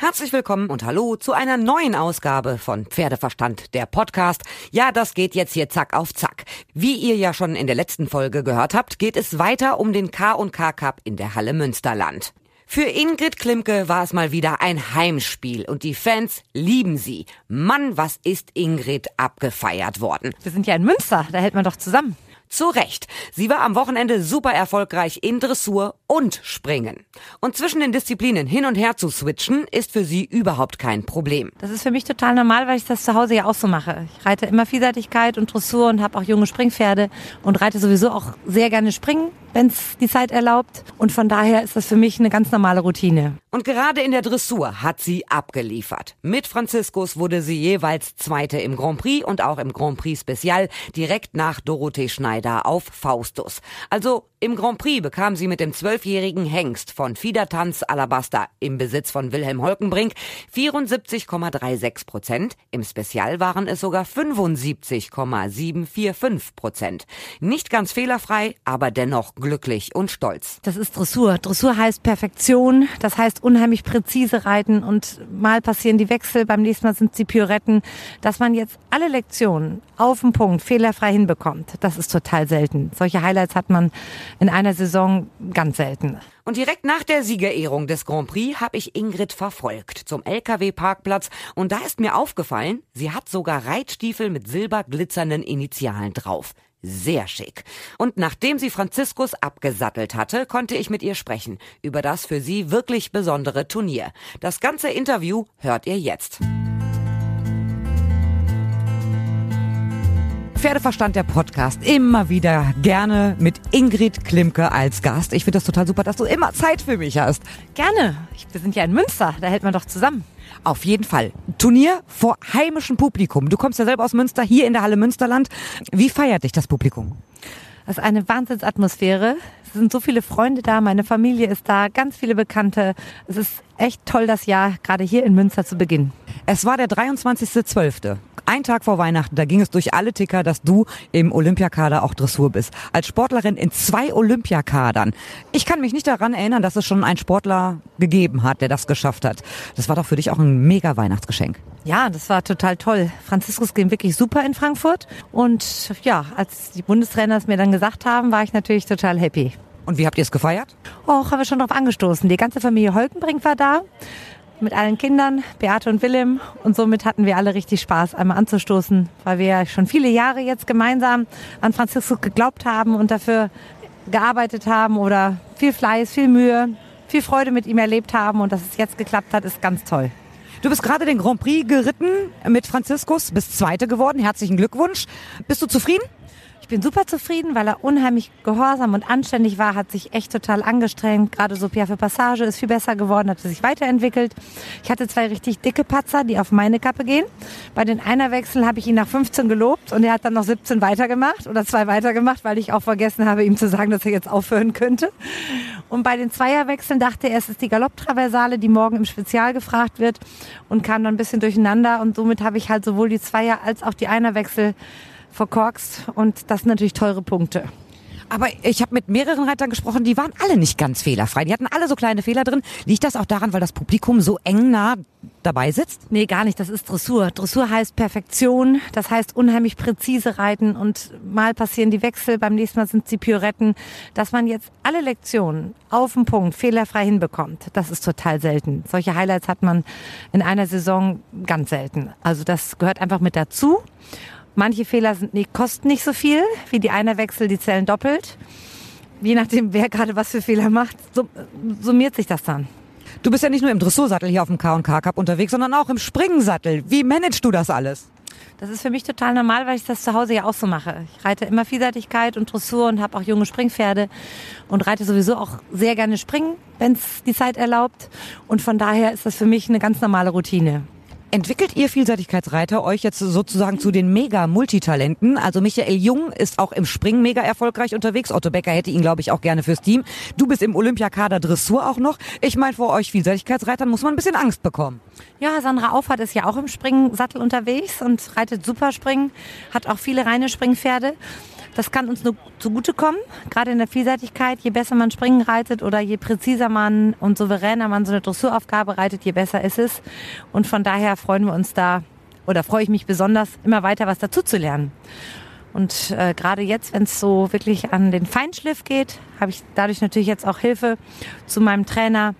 Herzlich willkommen und hallo zu einer neuen Ausgabe von Pferdeverstand, der Podcast. Ja, das geht jetzt hier zack auf zack. Wie ihr ja schon in der letzten Folge gehört habt, geht es weiter um den K&K Cup in der Halle Münsterland. Für Ingrid Klimke war es mal wieder ein Heimspiel und die Fans lieben sie. Mann, was ist Ingrid abgefeiert worden. Wir sind ja in Münster, da hält man doch zusammen. Zu Recht. Sie war am Wochenende super erfolgreich in Dressur und Springen. Und zwischen den Disziplinen hin und her zu switchen, ist für sie überhaupt kein Problem. Das ist für mich total normal, weil ich das zu Hause ja auch so mache. Ich reite immer Vielseitigkeit und Dressur und habe auch junge Springpferde und reite sowieso auch sehr gerne Springen wenn es die Zeit erlaubt. Und von daher ist das für mich eine ganz normale Routine. Und gerade in der Dressur hat sie abgeliefert. Mit Franziskus wurde sie jeweils Zweite im Grand Prix und auch im Grand Prix Spezial direkt nach Dorothee Schneider auf Faustus. Also im Grand Prix bekam sie mit dem zwölfjährigen Hengst von Fiedertanz Alabaster im Besitz von Wilhelm Holkenbrink 74,36 Prozent. Im Spezial waren es sogar 75,745 Prozent. Nicht ganz fehlerfrei, aber dennoch glücklich und stolz. Das ist Dressur. Dressur heißt Perfektion. Das heißt unheimlich präzise reiten und mal passieren die Wechsel, beim nächsten Mal sind sie Pirouetten. Dass man jetzt alle Lektionen auf den Punkt fehlerfrei hinbekommt, das ist total selten. Solche Highlights hat man in einer Saison ganz selten. Und direkt nach der Siegerehrung des Grand Prix habe ich Ingrid verfolgt zum LKW-Parkplatz und da ist mir aufgefallen, sie hat sogar Reitstiefel mit silberglitzernden Initialen drauf. Sehr schick. Und nachdem sie Franziskus abgesattelt hatte, konnte ich mit ihr sprechen über das für sie wirklich besondere Turnier. Das ganze Interview hört ihr jetzt. Pferdeverstand der Podcast. Immer wieder gerne mit Ingrid Klimke als Gast. Ich finde das total super, dass du immer Zeit für mich hast. Gerne. Wir sind ja in Münster, da hält man doch zusammen. Auf jeden Fall. Turnier vor heimischem Publikum. Du kommst ja selber aus Münster, hier in der Halle Münsterland. Wie feiert dich das Publikum? Das ist eine Wahnsinnsatmosphäre. Es sind so viele Freunde da, meine Familie ist da, ganz viele Bekannte. Es ist echt toll, das Jahr gerade hier in Münster zu beginnen. Es war der 23.12. Ein Tag vor Weihnachten, da ging es durch alle Ticker, dass du im Olympiakader auch Dressur bist. Als Sportlerin in zwei Olympiakadern. Ich kann mich nicht daran erinnern, dass es schon einen Sportler gegeben hat, der das geschafft hat. Das war doch für dich auch ein mega Weihnachtsgeschenk. Ja, das war total toll. Franziskus ging wirklich super in Frankfurt. Und ja, als die Bundestrainer es mir dann gesagt haben, war ich natürlich total happy. Und wie habt ihr es gefeiert? Och, haben wir schon drauf angestoßen. Die ganze Familie Holkenbrink war da mit allen Kindern, Beate und Willem. Und somit hatten wir alle richtig Spaß, einmal anzustoßen, weil wir ja schon viele Jahre jetzt gemeinsam an Franziskus geglaubt haben und dafür gearbeitet haben oder viel Fleiß, viel Mühe, viel Freude mit ihm erlebt haben. Und dass es jetzt geklappt hat, ist ganz toll. Du bist gerade den Grand Prix geritten mit Franziskus, bist Zweite geworden. Herzlichen Glückwunsch. Bist du zufrieden? Bin super zufrieden, weil er unheimlich gehorsam und anständig war, hat sich echt total angestrengt. Gerade so für Passage ist viel besser geworden, hat sich weiterentwickelt. Ich hatte zwei richtig dicke Patzer, die auf meine Kappe gehen. Bei den Einerwechseln habe ich ihn nach 15 gelobt und er hat dann noch 17 weitergemacht oder zwei weitergemacht, weil ich auch vergessen habe, ihm zu sagen, dass er jetzt aufhören könnte. Und bei den Zweierwechseln dachte er, es ist die Galopptraversale, die morgen im Spezial gefragt wird und kam dann ein bisschen durcheinander und somit habe ich halt sowohl die Zweier als auch die Einerwechsel verkorkst und das sind natürlich teure Punkte. Aber ich habe mit mehreren Reitern gesprochen, die waren alle nicht ganz fehlerfrei. Die hatten alle so kleine Fehler drin. Liegt das auch daran, weil das Publikum so eng nah dabei sitzt? Nee, gar nicht. Das ist Dressur. Dressur heißt Perfektion. Das heißt unheimlich präzise reiten und mal passieren die Wechsel, beim nächsten Mal sind sie Pirouetten. Dass man jetzt alle Lektionen auf den Punkt fehlerfrei hinbekommt, das ist total selten. Solche Highlights hat man in einer Saison ganz selten. Also das gehört einfach mit dazu. Manche Fehler sind nicht, kosten nicht so viel, wie die Einerwechsel, die zählen doppelt. Je nachdem, wer gerade was für Fehler macht, summiert sich das dann. Du bist ja nicht nur im Dressursattel hier auf dem K&K Cup unterwegs, sondern auch im Springensattel. Wie managst du das alles? Das ist für mich total normal, weil ich das zu Hause ja auch so mache. Ich reite immer Vielseitigkeit und Dressur und habe auch junge Springpferde und reite sowieso auch sehr gerne Springen, wenn es die Zeit erlaubt. Und von daher ist das für mich eine ganz normale Routine. Entwickelt ihr Vielseitigkeitsreiter euch jetzt sozusagen zu den Mega-Multitalenten? Also Michael Jung ist auch im Springen mega erfolgreich unterwegs. Otto Becker hätte ihn, glaube ich, auch gerne fürs Team. Du bist im Olympiakader Dressur auch noch. Ich meine, vor euch Vielseitigkeitsreitern muss man ein bisschen Angst bekommen. Ja, Sandra Auffahrt ist ja auch im Springensattel unterwegs und reitet super Springen, hat auch viele reine Springpferde. Das kann uns nur zugutekommen, gerade in der Vielseitigkeit. Je besser man Springen reitet oder je präziser man und souveräner man so eine Dressuraufgabe reitet, je besser ist es. Und von daher freuen wir uns da oder freue ich mich besonders, immer weiter was dazu zu lernen. Und äh, gerade jetzt, wenn es so wirklich an den Feinschliff geht, habe ich dadurch natürlich jetzt auch Hilfe zu meinem Trainer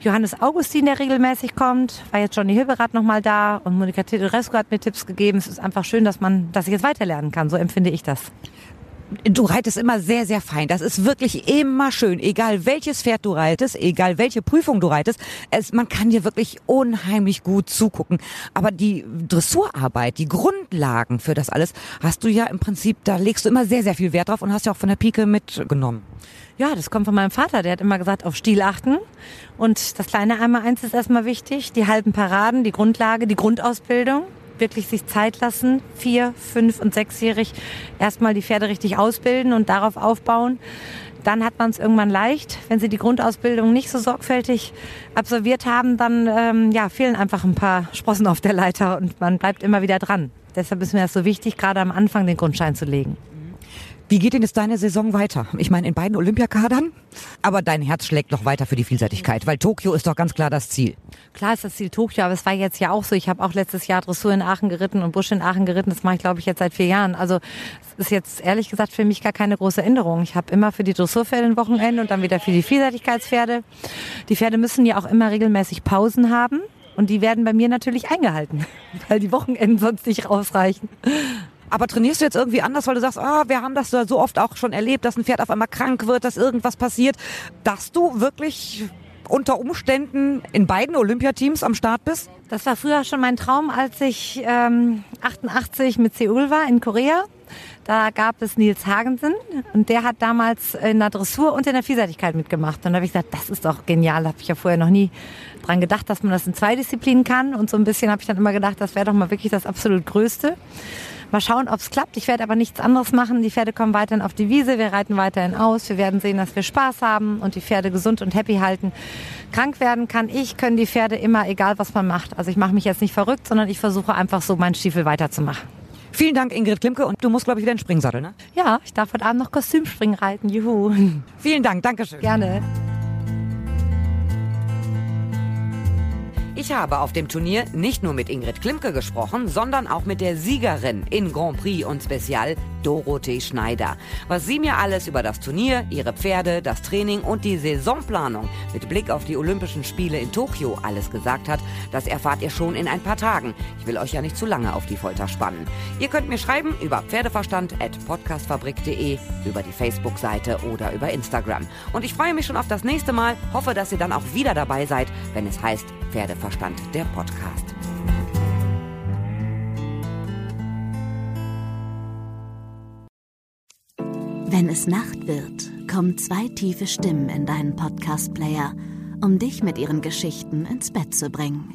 Johannes Augustin, der regelmäßig kommt. War jetzt Johnny Hilberath nochmal da und Monika Tedesco hat mir Tipps gegeben. Es ist einfach schön, dass man, dass ich jetzt weiterlernen kann. So empfinde ich das. Du reitest immer sehr, sehr fein. Das ist wirklich immer schön. Egal welches Pferd du reitest, egal welche Prüfung du reitest, es, man kann dir wirklich unheimlich gut zugucken. Aber die Dressurarbeit, die Grundlagen für das alles, hast du ja im Prinzip, da legst du immer sehr, sehr viel Wert drauf und hast ja auch von der Pike mitgenommen. Ja, das kommt von meinem Vater. Der hat immer gesagt, auf Stil achten. Und das kleine einmal eins ist erstmal wichtig. Die halben Paraden, die Grundlage, die Grundausbildung wirklich sich Zeit lassen, vier, fünf und sechsjährig erstmal die Pferde richtig ausbilden und darauf aufbauen. Dann hat man es irgendwann leicht. Wenn sie die Grundausbildung nicht so sorgfältig absolviert haben, dann ähm, ja, fehlen einfach ein paar Sprossen auf der Leiter und man bleibt immer wieder dran. Deshalb ist mir das so wichtig, gerade am Anfang den Grundschein zu legen. Wie geht denn jetzt deine Saison weiter? Ich meine, in beiden Olympiakadern, aber dein Herz schlägt noch weiter für die Vielseitigkeit, weil Tokio ist doch ganz klar das Ziel. Klar ist das Ziel Tokio, aber es war jetzt ja auch so. Ich habe auch letztes Jahr Dressur in Aachen geritten und Busch in Aachen geritten. Das mache ich, glaube ich, jetzt seit vier Jahren. Also es ist jetzt ehrlich gesagt für mich gar keine große Änderung. Ich habe immer für die Dressurpferde ein Wochenende und dann wieder für die Vielseitigkeitspferde. Die Pferde müssen ja auch immer regelmäßig Pausen haben. Und die werden bei mir natürlich eingehalten, weil die Wochenenden sonst nicht ausreichen. Aber trainierst du jetzt irgendwie anders, weil du sagst, ah, wir haben das so oft auch schon erlebt, dass ein Pferd auf einmal krank wird, dass irgendwas passiert, dass du wirklich unter Umständen in beiden Olympiateams am Start bist? Das war früher schon mein Traum, als ich ähm, 88 mit Seoul war in Korea. Da gab es Nils Hagensen und der hat damals in der Dressur und in der Vielseitigkeit mitgemacht. Und da habe ich gesagt, das ist doch genial. Da habe ich ja vorher noch nie dran gedacht, dass man das in zwei Disziplinen kann. Und so ein bisschen habe ich dann immer gedacht, das wäre doch mal wirklich das absolut Größte. Mal schauen, ob es klappt. Ich werde aber nichts anderes machen. Die Pferde kommen weiterhin auf die Wiese. Wir reiten weiterhin aus. Wir werden sehen, dass wir Spaß haben und die Pferde gesund und happy halten. Krank werden kann ich, können die Pferde immer, egal was man macht. Also ich mache mich jetzt nicht verrückt, sondern ich versuche einfach so meinen Stiefel weiterzumachen. Vielen Dank, Ingrid Klimke. Und du musst, glaube ich, wieder in Springsattel, ne? Ja, ich darf heute Abend noch Kostümspringen reiten. Juhu. Vielen Dank. Dankeschön. Gerne. Ich habe auf dem Turnier nicht nur mit Ingrid Klimke gesprochen, sondern auch mit der Siegerin in Grand Prix und Spezial, Dorothee Schneider. Was sie mir alles über das Turnier, ihre Pferde, das Training und die Saisonplanung mit Blick auf die Olympischen Spiele in Tokio alles gesagt hat, das erfahrt ihr schon in ein paar Tagen. Ich will euch ja nicht zu lange auf die Folter spannen. Ihr könnt mir schreiben über pferdeverstand.podcastfabrik.de, über die Facebook-Seite oder über Instagram. Und ich freue mich schon auf das nächste Mal, hoffe, dass ihr dann auch wieder dabei seid, wenn es heißt Pferdeverstand, der Podcast. Wenn es Nacht wird, kommen zwei tiefe Stimmen in deinen Podcast-Player, um dich mit ihren Geschichten ins Bett zu bringen.